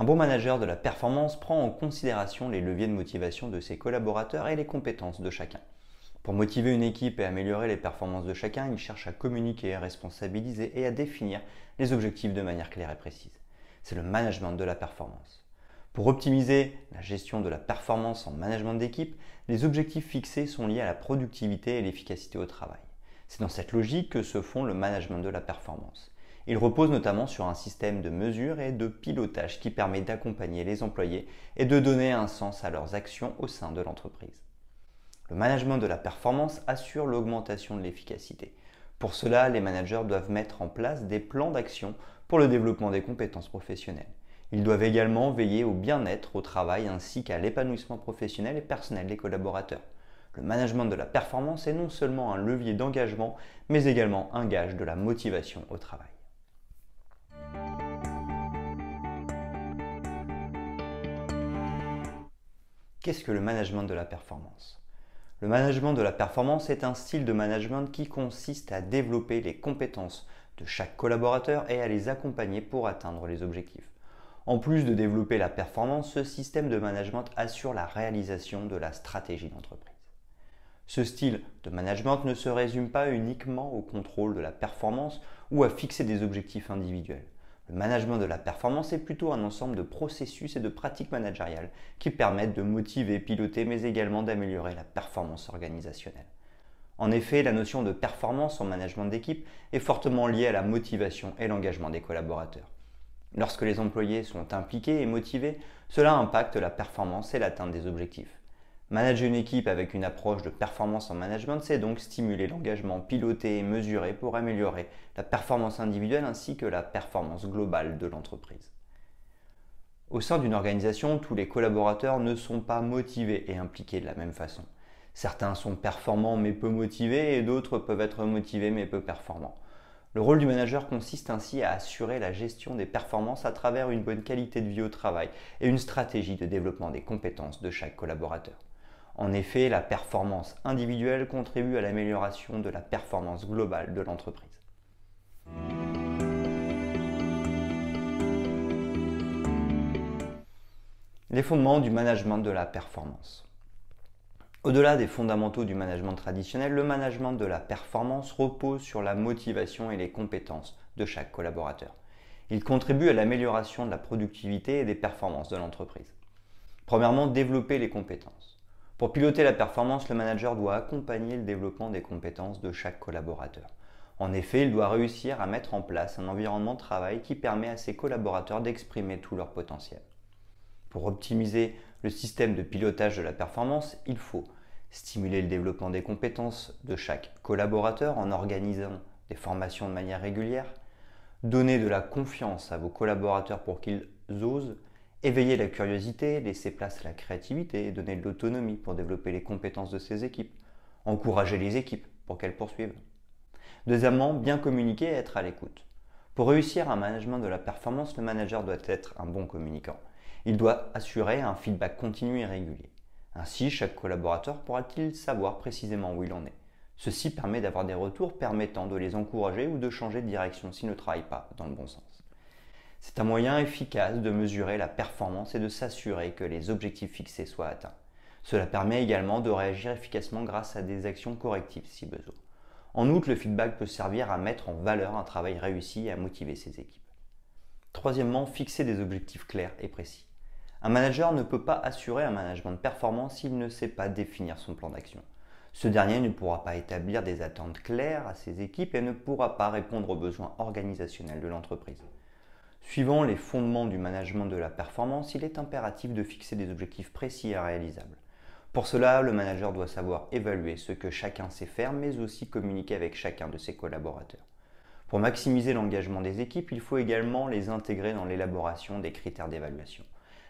Un bon manager de la performance prend en considération les leviers de motivation de ses collaborateurs et les compétences de chacun. Pour motiver une équipe et améliorer les performances de chacun, il cherche à communiquer, à responsabiliser et à définir les objectifs de manière claire et précise. C'est le management de la performance. Pour optimiser la gestion de la performance en management d'équipe, les objectifs fixés sont liés à la productivité et l'efficacité au travail. C'est dans cette logique que se fond le management de la performance. Il repose notamment sur un système de mesure et de pilotage qui permet d'accompagner les employés et de donner un sens à leurs actions au sein de l'entreprise. Le management de la performance assure l'augmentation de l'efficacité. Pour cela, les managers doivent mettre en place des plans d'action pour le développement des compétences professionnelles. Ils doivent également veiller au bien-être au travail ainsi qu'à l'épanouissement professionnel et personnel des collaborateurs. Le management de la performance est non seulement un levier d'engagement, mais également un gage de la motivation au travail. Qu'est-ce que le management de la performance? Le management de la performance est un style de management qui consiste à développer les compétences de chaque collaborateur et à les accompagner pour atteindre les objectifs. En plus de développer la performance, ce système de management assure la réalisation de la stratégie d'entreprise. Ce style de management ne se résume pas uniquement au contrôle de la performance ou à fixer des objectifs individuels. Le management de la performance est plutôt un ensemble de processus et de pratiques managériales qui permettent de motiver, piloter, mais également d'améliorer la performance organisationnelle. En effet, la notion de performance en management d'équipe est fortement liée à la motivation et l'engagement des collaborateurs. Lorsque les employés sont impliqués et motivés, cela impacte la performance et l'atteinte des objectifs. Manager une équipe avec une approche de performance en management, c'est donc stimuler l'engagement piloté et mesuré pour améliorer la performance individuelle ainsi que la performance globale de l'entreprise. Au sein d'une organisation, tous les collaborateurs ne sont pas motivés et impliqués de la même façon. Certains sont performants mais peu motivés et d'autres peuvent être motivés mais peu performants. Le rôle du manager consiste ainsi à assurer la gestion des performances à travers une bonne qualité de vie au travail et une stratégie de développement des compétences de chaque collaborateur. En effet, la performance individuelle contribue à l'amélioration de la performance globale de l'entreprise. Les fondements du management de la performance. Au-delà des fondamentaux du management traditionnel, le management de la performance repose sur la motivation et les compétences de chaque collaborateur. Il contribue à l'amélioration de la productivité et des performances de l'entreprise. Premièrement, développer les compétences. Pour piloter la performance, le manager doit accompagner le développement des compétences de chaque collaborateur. En effet, il doit réussir à mettre en place un environnement de travail qui permet à ses collaborateurs d'exprimer tout leur potentiel. Pour optimiser le système de pilotage de la performance, il faut stimuler le développement des compétences de chaque collaborateur en organisant des formations de manière régulière, donner de la confiance à vos collaborateurs pour qu'ils osent Éveiller la curiosité, laisser place à la créativité, donner de l'autonomie pour développer les compétences de ses équipes, encourager les équipes pour qu'elles poursuivent. Deuxièmement, bien communiquer et être à l'écoute. Pour réussir un management de la performance, le manager doit être un bon communicant. Il doit assurer un feedback continu et régulier. Ainsi, chaque collaborateur pourra-t-il savoir précisément où il en est. Ceci permet d'avoir des retours permettant de les encourager ou de changer de direction s'ils ne travaillent pas dans le bon sens. C'est un moyen efficace de mesurer la performance et de s'assurer que les objectifs fixés soient atteints. Cela permet également de réagir efficacement grâce à des actions correctives si besoin. En outre, le feedback peut servir à mettre en valeur un travail réussi et à motiver ses équipes. Troisièmement, fixer des objectifs clairs et précis. Un manager ne peut pas assurer un management de performance s'il ne sait pas définir son plan d'action. Ce dernier ne pourra pas établir des attentes claires à ses équipes et ne pourra pas répondre aux besoins organisationnels de l'entreprise. Suivant les fondements du management de la performance, il est impératif de fixer des objectifs précis et réalisables. Pour cela, le manager doit savoir évaluer ce que chacun sait faire, mais aussi communiquer avec chacun de ses collaborateurs. Pour maximiser l'engagement des équipes, il faut également les intégrer dans l'élaboration des critères d'évaluation.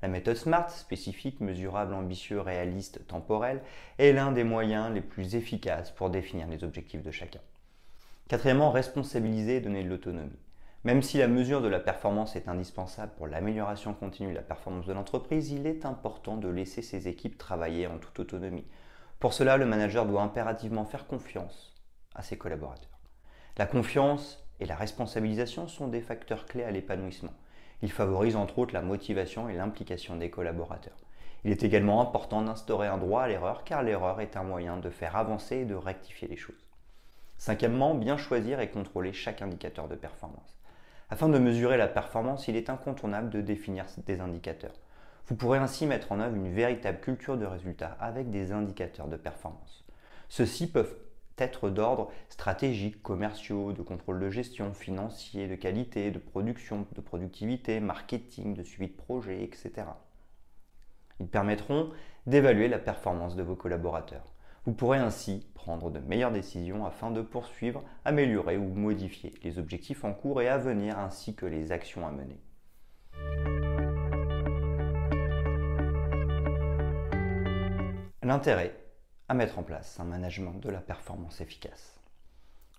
La méthode SMART, spécifique, mesurable, ambitieux, réaliste, temporel, est l'un des moyens les plus efficaces pour définir les objectifs de chacun. Quatrièmement, responsabiliser et donner de l'autonomie. Même si la mesure de la performance est indispensable pour l'amélioration continue de la performance de l'entreprise, il est important de laisser ses équipes travailler en toute autonomie. Pour cela, le manager doit impérativement faire confiance à ses collaborateurs. La confiance et la responsabilisation sont des facteurs clés à l'épanouissement. Ils favorisent entre autres la motivation et l'implication des collaborateurs. Il est également important d'instaurer un droit à l'erreur car l'erreur est un moyen de faire avancer et de rectifier les choses. Cinquièmement, bien choisir et contrôler chaque indicateur de performance. Afin de mesurer la performance, il est incontournable de définir des indicateurs. Vous pourrez ainsi mettre en œuvre une véritable culture de résultats avec des indicateurs de performance. Ceux-ci peuvent être d'ordre stratégique, commerciaux, de contrôle de gestion, financier, de qualité, de production, de productivité, marketing, de suivi de projet, etc. Ils permettront d'évaluer la performance de vos collaborateurs. Vous pourrez ainsi prendre de meilleures décisions afin de poursuivre, améliorer ou modifier les objectifs en cours et à venir ainsi que les actions à mener. L'intérêt à mettre en place un management de la performance efficace.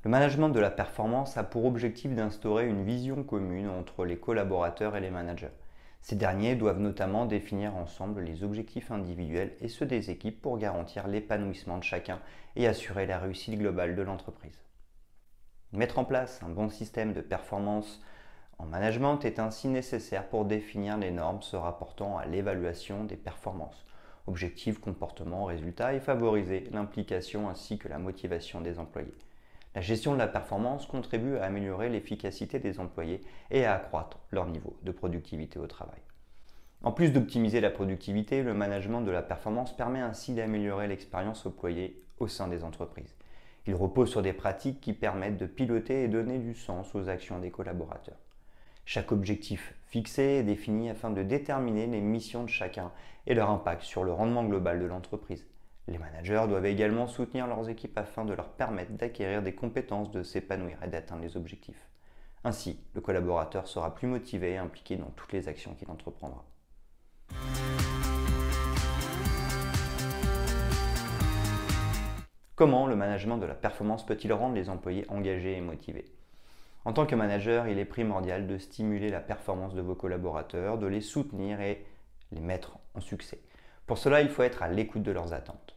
Le management de la performance a pour objectif d'instaurer une vision commune entre les collaborateurs et les managers. Ces derniers doivent notamment définir ensemble les objectifs individuels et ceux des équipes pour garantir l'épanouissement de chacun et assurer la réussite globale de l'entreprise. Mettre en place un bon système de performance en management est ainsi nécessaire pour définir les normes se rapportant à l'évaluation des performances, objectifs, comportements, résultats et favoriser l'implication ainsi que la motivation des employés. La gestion de la performance contribue à améliorer l'efficacité des employés et à accroître leur niveau de productivité au travail. En plus d'optimiser la productivité, le management de la performance permet ainsi d'améliorer l'expérience employée au sein des entreprises. Il repose sur des pratiques qui permettent de piloter et donner du sens aux actions des collaborateurs. Chaque objectif fixé est défini afin de déterminer les missions de chacun et leur impact sur le rendement global de l'entreprise. Les managers doivent également soutenir leurs équipes afin de leur permettre d'acquérir des compétences, de s'épanouir et d'atteindre les objectifs. Ainsi, le collaborateur sera plus motivé et impliqué dans toutes les actions qu'il entreprendra. Comment le management de la performance peut-il rendre les employés engagés et motivés? En tant que manager, il est primordial de stimuler la performance de vos collaborateurs, de les soutenir et les mettre en succès. Pour cela, il faut être à l'écoute de leurs attentes.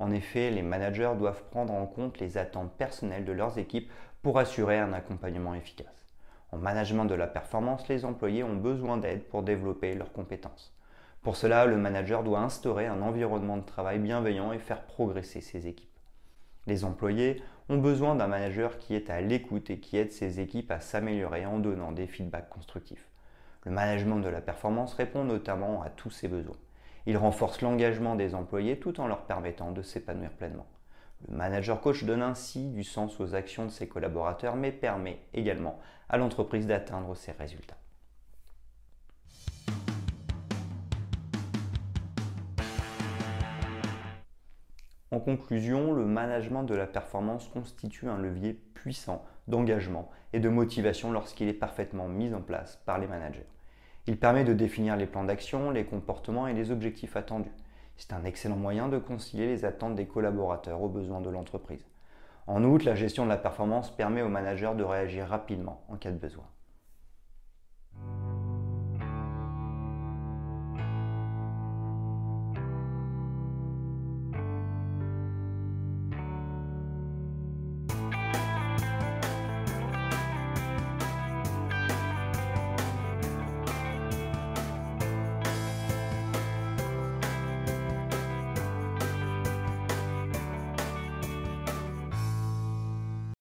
En effet, les managers doivent prendre en compte les attentes personnelles de leurs équipes pour assurer un accompagnement efficace. En management de la performance, les employés ont besoin d'aide pour développer leurs compétences. Pour cela, le manager doit instaurer un environnement de travail bienveillant et faire progresser ses équipes. Les employés ont besoin d'un manager qui est à l'écoute et qui aide ses équipes à s'améliorer en donnant des feedbacks constructifs. Le management de la performance répond notamment à tous ces besoins. Il renforce l'engagement des employés tout en leur permettant de s'épanouir pleinement. Le manager coach donne ainsi du sens aux actions de ses collaborateurs, mais permet également à l'entreprise d'atteindre ses résultats. En conclusion, le management de la performance constitue un levier puissant d'engagement et de motivation lorsqu'il est parfaitement mis en place par les managers. Il permet de définir les plans d'action, les comportements et les objectifs attendus. C'est un excellent moyen de concilier les attentes des collaborateurs aux besoins de l'entreprise. En outre, la gestion de la performance permet aux managers de réagir rapidement en cas de besoin.